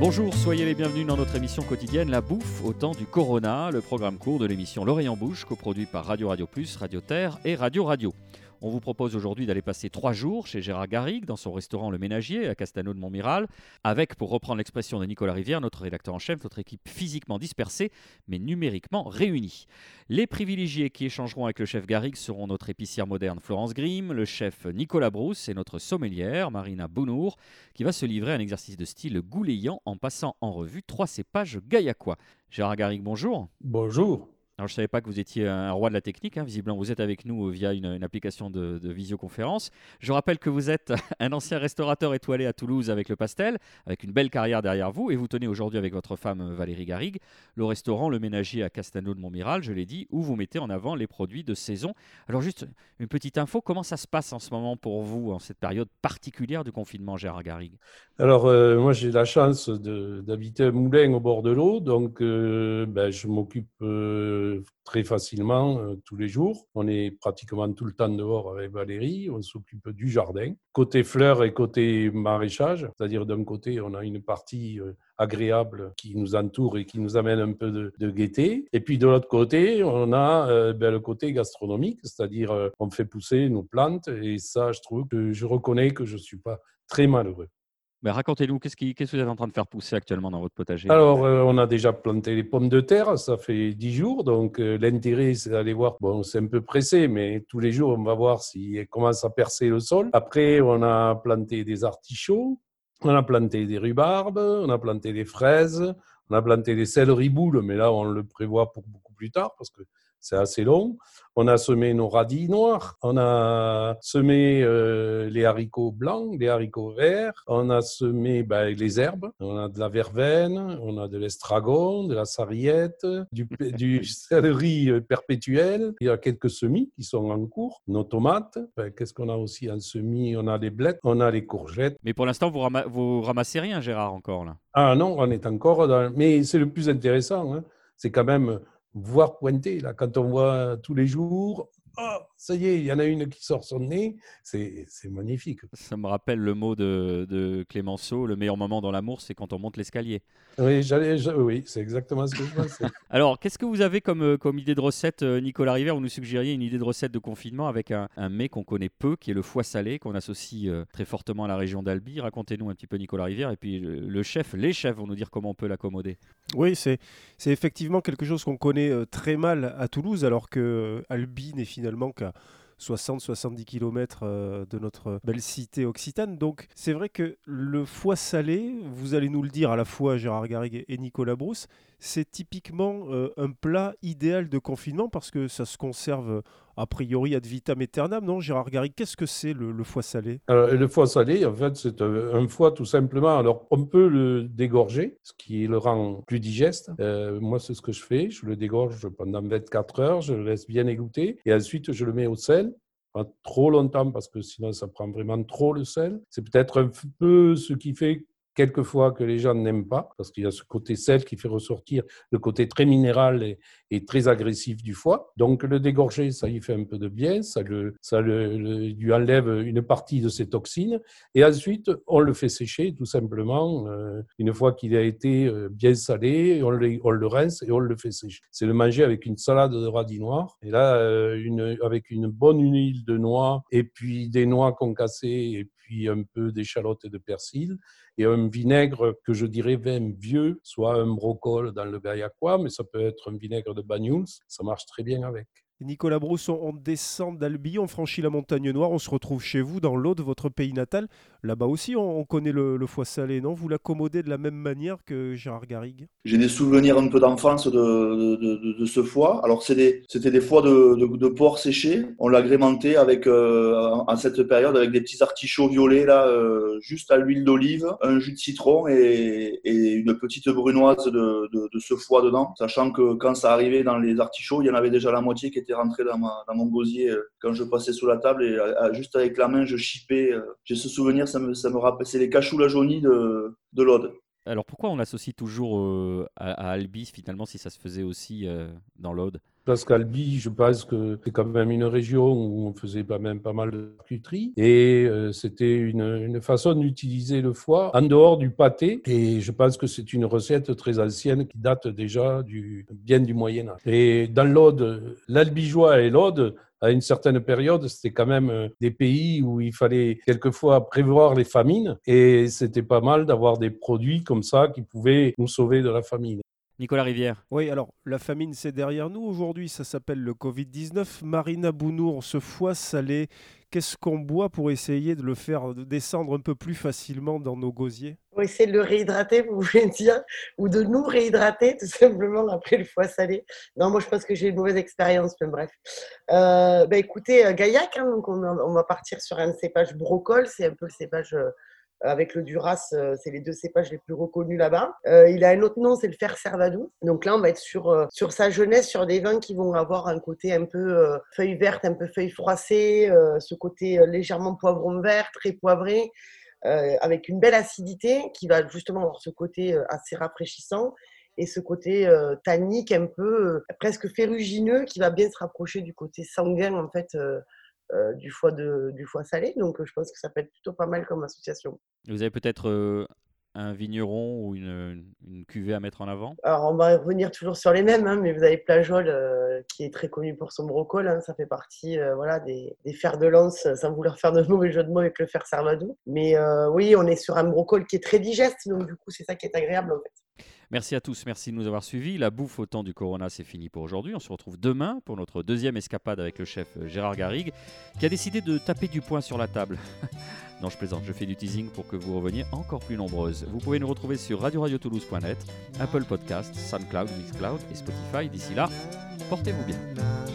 Bonjour, soyez les bienvenus dans notre émission quotidienne La Bouffe au temps du Corona, le programme court de l'émission L'Oreille en Bouche, coproduit par Radio Radio Plus, Radio Terre et Radio Radio. On vous propose aujourd'hui d'aller passer trois jours chez Gérard Garrigue dans son restaurant Le Ménagier à Castano de Montmiral, avec, pour reprendre l'expression de Nicolas Rivière, notre rédacteur en chef, notre équipe physiquement dispersée mais numériquement réunie. Les privilégiés qui échangeront avec le chef Garrigue seront notre épicière moderne Florence Grimm, le chef Nicolas Brousse et notre sommelière Marina Bounour, qui va se livrer à un exercice de style gouléant en passant en revue trois cépages gaillacois. Gérard Garrigue, bonjour. Bonjour. Je ne savais pas que vous étiez un roi de la technique. Hein. Visiblement, vous êtes avec nous via une, application de, visioconférence. Je rappelle que vous êtes un ancien restaurateur étoilé à Toulouse avec le pastel, avec une belle carrière derrière vous. Et vous tenez aujourd'hui avec votre femme Valérie Garrigue le restaurant Le Ménager à Castano de Montmiral, je l'ai dit, où vous mettez en avant les produits de saison. Alors, juste une petite info comment ça se passe en ce moment pour vous, en cette période particulière du confinement, Gérard Garrigue? Alors, euh, moi, j'ai la chance d'habiter un moulin au bord de l'eau. Donc, euh, ben, je m'occupe. Euh, très facilement euh, tous les jours. On est pratiquement tout le temps dehors avec Valérie. On s'occupe du jardin. Côté fleurs et côté maraîchage, c'est-à-dire d'un côté, on a une partie euh, agréable qui nous entoure et qui nous amène un peu de, gaieté. Et puis de l'autre côté, on a euh, ben, le côté gastronomique, c'est-à-dire on fait pousser nos plantes. Et ça, je trouve que je reconnais que je ne suis pas très malheureux. Mais racontez-nous, qu'est-ce, que vous êtes en train de faire pousser actuellement dans votre potager Alors, euh, on a déjà planté les pommes de terre, ça fait dix jours. Donc, euh, l'intérêt, c'est d'aller voir. Bon, c'est un peu pressé, mais tous les jours, on va voir s'il commence à percer le sol. Après, on a planté des artichauts, on a planté des rhubarbes, on a planté des fraises, on a planté des céleri boules, mais là, on le prévoit pour beaucoup plus tard parce que c'est assez long. On a semé nos radis noirs, on a semé euh, les haricots blancs, les haricots verts, on a semé ben, les herbes, on a de la verveine, on a de l'estragon, de la sarriette, du, du céleri euh, perpétuel. Il y a quelques semis qui sont en cours, nos tomates. Ben, qu'est-ce qu'on a aussi en semis? On a les blettes, on a les courgettes. Mais pour l'instant, vous, vous ramassez rien, Gérard, encore là? Ah non, on est encore dans... Mais c'est le plus intéressant. Hein. C'est quand même voir pointer. Là, quand on voit tous les jours, oh, ça y est, il y en a une qui sort son nez, c'est magnifique. Ça me rappelle le mot de, de Clémenceau, le meilleur moment dans l'amour, c'est quand on monte l'escalier. Oui, oui c'est exactement ce que je pense. Alors, qu'est-ce que vous avez comme, euh, comme idée de recette, euh, Nicolas Rivière Vous nous suggériez une idée de recette de confinement avec un, un mets qu'on connaît peu, qui est le foie salé, qu'on associe euh, très fortement à la région d'Albi. Racontez-nous un petit peu, Nicolas Rivière, et puis le, chef, les chefs vont nous dire comment on peut l'accommoder. Oui, c'est effectivement quelque chose qu'on connaît très mal à Toulouse, alors que Albi n'est finalement qu'à 60-70 km euh, de notre belle cité occitane. Donc c'est vrai que le foie salé, vous allez nous le dire à la fois Gérard Garrigue et Nicolas Brousse, c'est typiquement euh, un plat idéal de confinement parce que ça se conserve a priori ad vitam aeternam, non Gérard Garrigue, qu'est-ce que c'est le, foie salé? Le foie salé, en fait, c'est un, foie tout simplement. Alors, on peut le dégorger, ce qui le rend plus digeste. Euh, moi, c'est ce que je fais. Je le dégorge pendant 24 heures, je le laisse bien égoutter et ensuite, je le mets au sel pas trop longtemps parce que sinon ça prend vraiment trop le sel. C'est peut-être un peu ce qui fait quelquefois que les gens n'aiment pas, parce qu'il y a ce côté sel qui fait ressortir le côté très minéral et, très agressif du foie. Donc le dégorger, ça y fait un peu de bien, ça, le, ça le, lui enlève une partie de ses toxines, et ensuite on le fait sécher tout simplement. Euh, une fois qu'il a été euh, bien salé, on le, rince et on le fait sécher. C'est le manger avec une salade de radis noirs, et là euh, une, avec une bonne huile de noix, et puis des noix concassées, et puis un peu d'échalotes et de persil, et un vinaigre que je dirais vin vieux, soit un brocol dans le gaillacois, mais ça peut être un vinaigre de Banyuls, ça marche très bien avec. Nicolas Brousson, on descend d'Albi, on franchit la montagne noire, on se retrouve chez vous dans l'Aude, votre pays natal. Là-bas aussi, on, connaît le, foie salé, non? Vous l'accommodez de la même manière que Gérard Garrigue? J'ai des souvenirs un peu d'enfance de, ce foie. Alors, c'était des foies de, porc séché. On l'agrémentait avec, euh, en cette période avec des petits artichauts violets, là, euh, juste à l'huile d'olive, un jus de citron et, une petite brunoise de, ce foie dedans. Sachant que quand ça arrivait dans les artichauts, il y en avait déjà la moitié qui était rentrée dans, mon gosier euh, quand je passais sous la table et juste avec la main, je chipais. J'ai ce souvenir ça me, ça me rappelle, c'est les cachous jaunie de, de l'Aude. Alors pourquoi on associe toujours euh, à, à, Albi finalement si ça se faisait aussi euh, dans l'Aude? Parce qu'Albi, je pense que c'est quand même une région où on faisait pas même pas mal de charcuterie. Et euh, c'était une, façon d'utiliser le foie en dehors du pâté. Et je pense que c'est une recette très ancienne qui date déjà bien du Moyen-Âge. Et dans l'Aude, l'albigeois et l'Aude, à une certaine période, c'était quand même euh, des pays où il fallait quelquefois prévoir les famines et c'était pas mal d'avoir des produits comme ça qui pouvaient nous sauver de la famine. Nicolas Rivière. Oui, alors la famine, c'est derrière nous aujourd'hui. Ça s'appelle le Covid-19. Marina Bounour, ce foie salé, qu'est-ce qu'on boit pour essayer de le faire descendre un peu plus facilement dans nos gosiers? Pour essayer de le réhydrater, vous voulez dire Ou de nous réhydrater, tout simplement, après le foie salé Non, moi, je pense que j'ai une mauvaise expérience, mais bref. Euh, bah, écoutez, euh, Gaillac, hein, donc on, on, va partir sur un cépage brocol. C'est un peu le cépage. Euh, avec le Duras, euh, c'est les deux cépages les plus reconnus là-bas. Euh, il a un autre nom, c'est le fer servadou. Donc là, on va être sur, euh, sur sa jeunesse, sur des vins qui vont avoir un côté un peu feuille verte, un peu feuille froissée, ce côté légèrement poivron vert, très poivré, avec une belle acidité qui va justement avoir ce côté assez rafraîchissant et ce côté tannique un peu presque ferrugineux qui va bien se rapprocher du côté sanguin en fait euh, du, foie de, du foie salé. Donc, je pense que ça peut être plutôt pas mal comme association. Vous avez peut-être euh, un vigneron ou une, cuvée à mettre en avant? Alors, on va revenir toujours sur les mêmes, hein, mais vous avez Plajol euh, qui est très connu pour son brocol. Hein, ça fait partie voilà, des, fers de lance, sans vouloir faire de mauvais jeu de mots avec le fer servadou. Mais oui, on est sur un brocol qui est très digeste, donc du coup, c'est ça qui est agréable en fait. Merci à tous, merci de nous avoir suivis. La bouffe au temps du Corona, c'est fini pour aujourd'hui. On se retrouve demain pour notre deuxième escapade avec le chef euh, Gérard Garrigue, qui a décidé de taper du poing sur la table. non, je plaisante, je fais du teasing pour que vous reveniez encore plus nombreuses. Vous pouvez nous retrouver sur radio-radio-toulouse.net, Apple Podcast, SoundCloud, Mixcloud et Spotify. D'ici là, portez-vous bien.